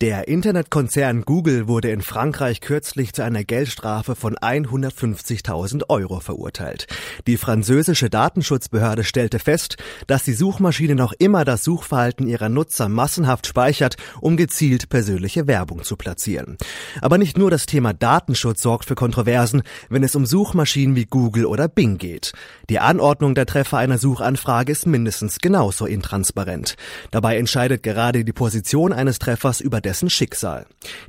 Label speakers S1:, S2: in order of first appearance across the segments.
S1: Der Internetkonzern Google wurde in Frankreich kürzlich zu einer Geldstrafe von 150.000 Euro verurteilt. Die französische Datenschutzbehörde stellte fest, dass die Suchmaschine noch immer das Suchverhalten ihrer Nutzer massenhaft speichert, um gezielt persönliche Werbung zu platzieren. Aber nicht nur das Thema Datenschutz sorgt für Kontroversen, wenn es um Suchmaschinen wie Google oder Bing geht. Die Anordnung der Treffer einer Suchanfrage ist mindestens genauso intransparent. Dabei entscheidet gerade die Position eines Treffers über dessen Schicksal.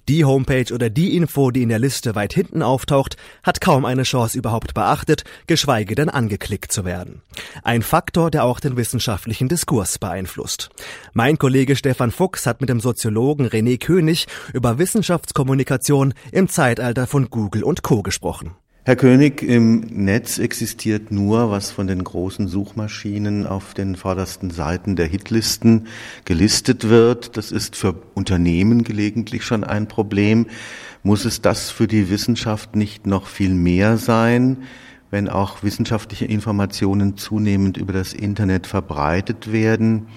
S1: Die Homepage oder die Info, die in der Liste weit hinten auftaucht, hat kaum eine Chance überhaupt beachtet, geschweige denn angeklickt zu werden. Ein Faktor, der auch den wissenschaftlichen Diskurs beeinflusst. Mein Kollege Stefan Fuchs hat mit dem Soziologen René König über Wissenschaftskommunikation im Zeitalter von Google und Co. gesprochen.
S2: Herr König, im Netz existiert nur, was von den großen Suchmaschinen auf den vordersten Seiten der Hitlisten gelistet wird. Das ist für Unternehmen gelegentlich schon ein Problem. Muss es das für die Wissenschaft nicht noch viel mehr sein, wenn auch wissenschaftliche Informationen zunehmend über das Internet verbreitet werden?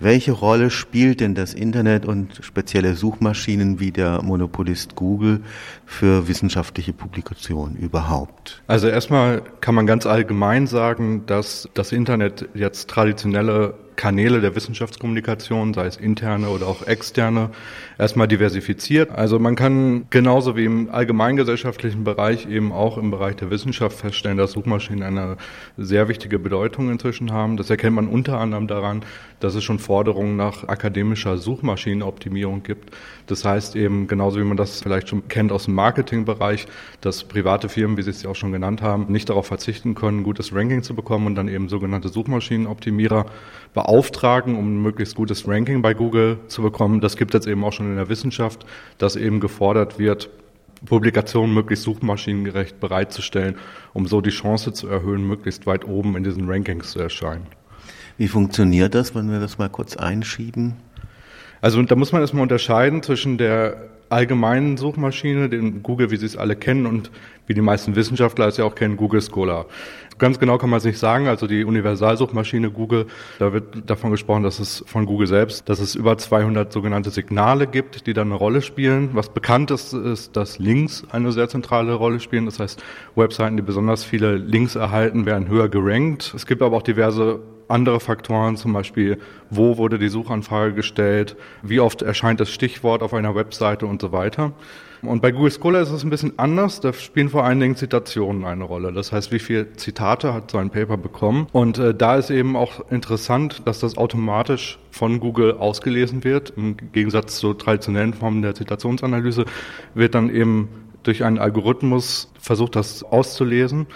S2: Welche Rolle spielt denn das Internet und spezielle Suchmaschinen wie der Monopolist Google für wissenschaftliche Publikation überhaupt?
S3: Also erstmal kann man ganz allgemein sagen, dass das Internet jetzt traditionelle Kanäle der Wissenschaftskommunikation, sei es interne oder auch externe, erstmal diversifiziert. Also man kann genauso wie im allgemeingesellschaftlichen Bereich eben auch im Bereich der Wissenschaft feststellen, dass Suchmaschinen eine sehr wichtige Bedeutung inzwischen haben. Das erkennt man unter anderem daran, dass es schon Forderungen nach akademischer Suchmaschinenoptimierung gibt. Das heißt eben, genauso wie man das vielleicht schon kennt aus dem Marketingbereich, dass private Firmen, wie Sie es ja auch schon genannt haben, nicht darauf verzichten können, gutes Ranking zu bekommen und dann eben sogenannte Suchmaschinenoptimierer beauftragen, um ein möglichst gutes Ranking bei Google zu bekommen. Das gibt es jetzt eben auch schon in der Wissenschaft, dass eben gefordert wird, Publikationen möglichst suchmaschinengerecht bereitzustellen, um so die Chance zu erhöhen, möglichst weit oben in diesen Rankings zu erscheinen.
S2: Wie funktioniert das, wenn wir das mal kurz einschieben?
S3: Also da muss man erstmal unterscheiden zwischen der allgemeinen Suchmaschine, den Google, wie Sie es alle kennen und wie die meisten Wissenschaftler es ja auch kennen, Google Scholar. Ganz genau kann man es nicht sagen. Also die Universalsuchmaschine Google, da wird davon gesprochen, dass es von Google selbst, dass es über 200 sogenannte Signale gibt, die dann eine Rolle spielen. Was bekannt ist, ist, dass Links eine sehr zentrale Rolle spielen. Das heißt, Webseiten, die besonders viele Links erhalten, werden höher gerankt. Es gibt aber auch diverse andere Faktoren, zum Beispiel, wo wurde die Suchanfrage gestellt, wie oft erscheint das Stichwort auf einer Webseite und so weiter. Und bei Google Scholar ist es ein bisschen anders. Da spielen vor allen Dingen Zitationen eine Rolle. Das heißt, wie viele Zitate hat so ein Paper bekommen? Und äh, da ist eben auch interessant, dass das automatisch von Google ausgelesen wird. Im Gegensatz zur traditionellen Form der Zitationsanalyse wird dann eben durch einen Algorithmus versucht, das auszulesen.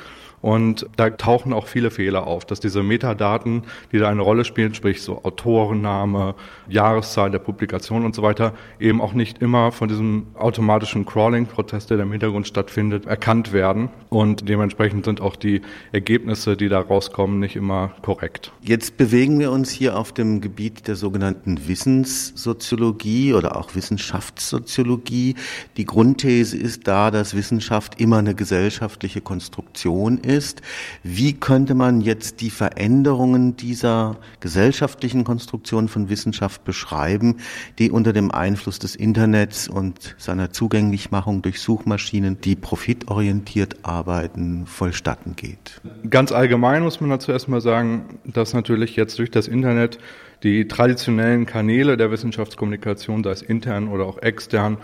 S3: Und da tauchen auch viele Fehler auf, dass diese Metadaten, die da eine Rolle spielen, sprich so Autorenname, Jahreszahl der Publikation und so weiter, eben auch nicht immer von diesem automatischen Crawling-Prozess, der im Hintergrund stattfindet, erkannt werden. Und dementsprechend sind auch die Ergebnisse, die da rauskommen, nicht immer korrekt.
S2: Jetzt bewegen wir uns hier auf dem Gebiet der sogenannten Wissenssoziologie oder auch Wissenschaftssoziologie. Die Grundthese ist da, dass Wissenschaft immer eine gesellschaftliche Konstruktion ist ist. Wie könnte man jetzt die Veränderungen dieser gesellschaftlichen Konstruktion von Wissenschaft beschreiben, die unter dem Einfluss des Internets und seiner Zugänglichmachung durch Suchmaschinen, die profitorientiert arbeiten, vollstatten geht?
S3: Ganz allgemein muss man dazu erstmal sagen, dass natürlich jetzt durch das Internet die traditionellen Kanäle der Wissenschaftskommunikation, sei es intern oder auch extern,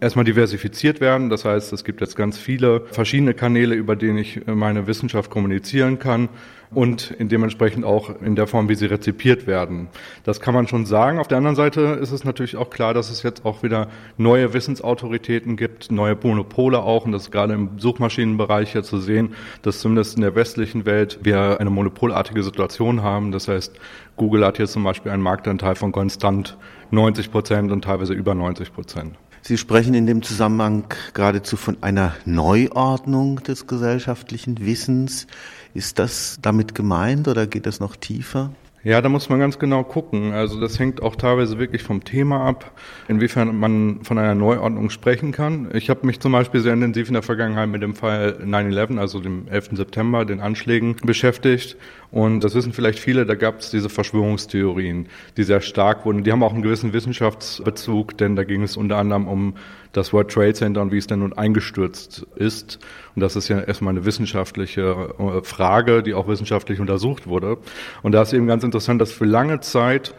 S3: erstmal diversifiziert werden. Das heißt, es gibt jetzt ganz viele verschiedene Kanäle, über denen ich meine Wissenschaft kommunizieren kann und dementsprechend auch in der Form, wie sie rezipiert werden. Das kann man schon sagen. Auf der anderen Seite ist es natürlich auch klar, dass es jetzt auch wieder neue Wissensautoritäten gibt, neue Monopole auch, und das ist gerade im Suchmaschinenbereich ja zu sehen, dass zumindest in der westlichen Welt wir eine monopolartige Situation haben. Das heißt, Google hat hier zum Beispiel einen Marktanteil von konstant 90 Prozent und teilweise über 90 Prozent.
S2: Sie sprechen in dem Zusammenhang geradezu von einer Neuordnung des gesellschaftlichen Wissens. Ist das damit gemeint oder geht das noch tiefer?
S3: Ja, da muss man ganz genau gucken. Also das hängt auch teilweise wirklich vom Thema ab, inwiefern man von einer Neuordnung sprechen kann. Ich habe mich zum Beispiel sehr intensiv in der Vergangenheit mit dem Fall 9-11, also dem 11. September, den Anschlägen beschäftigt. Und das wissen vielleicht viele, da gab es diese Verschwörungstheorien, die sehr stark wurden. Die haben auch einen gewissen Wissenschaftsbezug, denn da ging es unter anderem um das World Trade Center und wie es denn nun eingestürzt ist. Und das ist ja erstmal eine wissenschaftliche äh, Frage, die auch wissenschaftlich untersucht wurde. Und da ist eben ganz interessant, dass für lange Zeit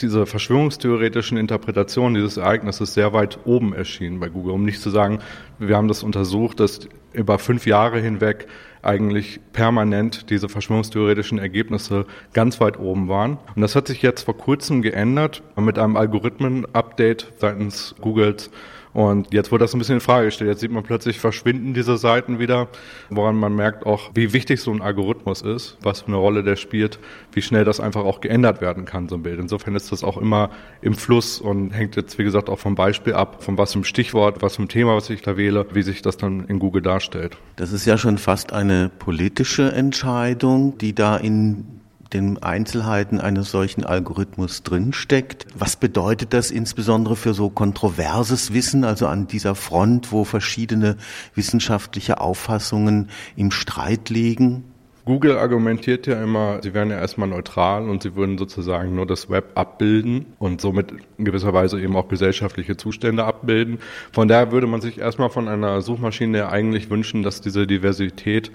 S3: diese verschwörungstheoretischen Interpretationen dieses Ereignisses sehr weit oben erschienen bei Google, um nicht zu sagen, wir haben das untersucht, dass über fünf Jahre hinweg eigentlich permanent diese verschwörungstheoretischen Ergebnisse ganz weit oben waren. Und das hat sich jetzt vor kurzem geändert mit einem Algorithmen-Update seitens Googles und jetzt wurde das ein bisschen in Frage gestellt. Jetzt sieht man plötzlich verschwinden diese Seiten wieder, woran man merkt auch, wie wichtig so ein Algorithmus ist, was für eine Rolle der spielt, wie schnell das einfach auch geändert werden kann, so ein Bild. Insofern ist das auch immer im Fluss und hängt jetzt, wie gesagt, auch vom Beispiel ab, von was im Stichwort, was im Thema, was ich da wähle, wie sich das dann in Google darstellt.
S2: Das ist ja schon fast eine politische Entscheidung, die da in den Einzelheiten eines solchen Algorithmus drinsteckt. Was bedeutet das insbesondere für so kontroverses Wissen, also an dieser Front, wo verschiedene wissenschaftliche Auffassungen im Streit liegen?
S3: Google argumentiert ja immer, sie wären ja erstmal neutral und sie würden sozusagen nur das Web abbilden und somit in gewisser Weise eben auch gesellschaftliche Zustände abbilden. Von daher würde man sich erstmal von einer Suchmaschine eigentlich wünschen, dass diese Diversität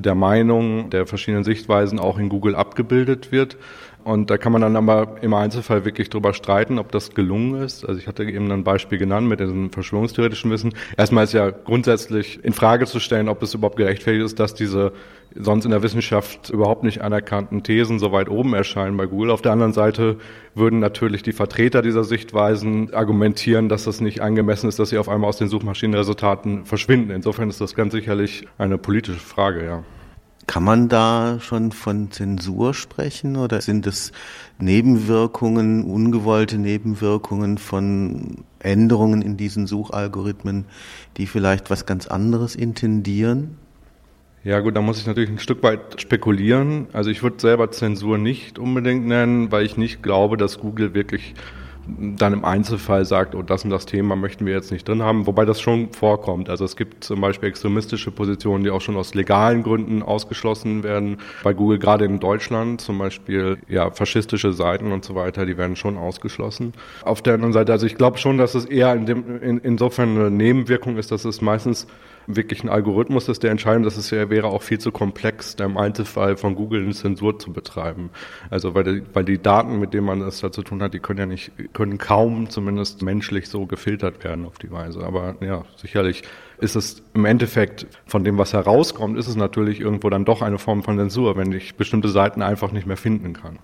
S3: der Meinung, der verschiedenen Sichtweisen auch in Google abgebildet wird. Und da kann man dann aber im Einzelfall wirklich drüber streiten, ob das gelungen ist. Also ich hatte eben ein Beispiel genannt mit diesem verschwörungstheoretischen Wissen. Erstmal ist ja grundsätzlich in Frage zu stellen, ob es überhaupt gerechtfertigt ist, dass diese sonst in der Wissenschaft überhaupt nicht anerkannten Thesen so weit oben erscheinen bei Google. Auf der anderen Seite würden natürlich die Vertreter dieser Sichtweisen argumentieren, dass das nicht angemessen ist, dass sie auf einmal aus den Suchmaschinenresultaten verschwinden. Insofern ist das ganz sicherlich eine politische Frage, ja.
S2: Kann man da schon von Zensur sprechen oder sind es Nebenwirkungen, ungewollte Nebenwirkungen von Änderungen in diesen Suchalgorithmen, die vielleicht was ganz anderes intendieren?
S3: Ja gut, da muss ich natürlich ein Stück weit spekulieren. Also ich würde selber Zensur nicht unbedingt nennen, weil ich nicht glaube, dass Google wirklich dann im Einzelfall sagt, oh, das und das Thema möchten wir jetzt nicht drin haben, wobei das schon vorkommt. Also es gibt zum Beispiel extremistische Positionen, die auch schon aus legalen Gründen ausgeschlossen werden. Bei Google gerade in Deutschland zum Beispiel ja faschistische Seiten und so weiter, die werden schon ausgeschlossen. Auf der anderen Seite, also ich glaube schon, dass es eher in dem, in, insofern eine Nebenwirkung ist, dass es meistens wirklich ein Algorithmus ist, der entscheidend ist. Es wäre auch viel zu komplex, im Einzelfall von Google eine Zensur zu betreiben. Also weil die, weil die Daten, mit denen man das da zu tun hat, die können ja nicht, können kaum zumindest menschlich so gefiltert werden auf die Weise. Aber ja, sicherlich ist es im Endeffekt von dem, was herauskommt, ist es natürlich irgendwo dann doch eine Form von Zensur, wenn ich bestimmte Seiten einfach nicht mehr finden kann.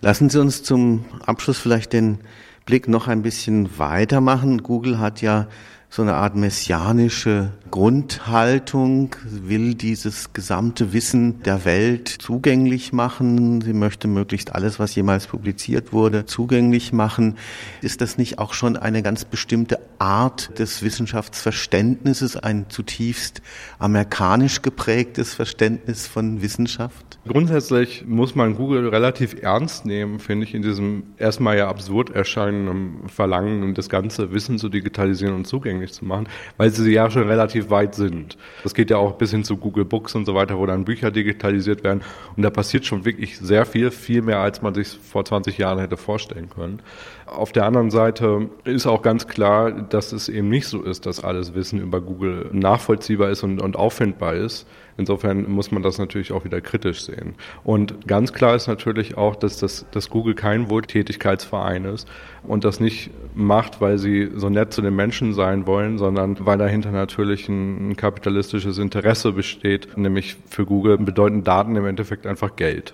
S2: Lassen Sie uns zum Abschluss vielleicht den Blick noch ein bisschen weitermachen. Google hat ja so eine Art messianische Grundhaltung, will dieses gesamte Wissen der Welt zugänglich machen. Sie möchte möglichst alles, was jemals publiziert wurde, zugänglich machen. Ist das nicht auch schon eine ganz bestimmte Art des Wissenschaftsverständnisses, ein zutiefst amerikanisch geprägtes Verständnis von Wissenschaft?
S3: Grundsätzlich muss man Google relativ ernst nehmen, finde ich, in diesem erstmal ja absurd erscheinenden Verlangen, das ganze Wissen zu digitalisieren und zugänglich zu machen, weil sie ja schon relativ weit sind. Das geht ja auch bis hin zu Google Books und so weiter, wo dann Bücher digitalisiert werden. Und da passiert schon wirklich sehr viel, viel mehr, als man sich vor 20 Jahren hätte vorstellen können. Auf der anderen Seite ist auch ganz klar, dass es eben nicht so ist, dass alles Wissen über Google nachvollziehbar ist und, und auffindbar ist. Insofern muss man das natürlich auch wieder kritisch sehen. Und ganz klar ist natürlich auch, dass, das, dass Google kein Wohltätigkeitsverein ist und das nicht macht, weil sie so nett zu den Menschen sein wollen, sondern weil dahinter natürlich ein, ein kapitalistisches Interesse besteht, nämlich für Google bedeuten Daten im Endeffekt einfach Geld.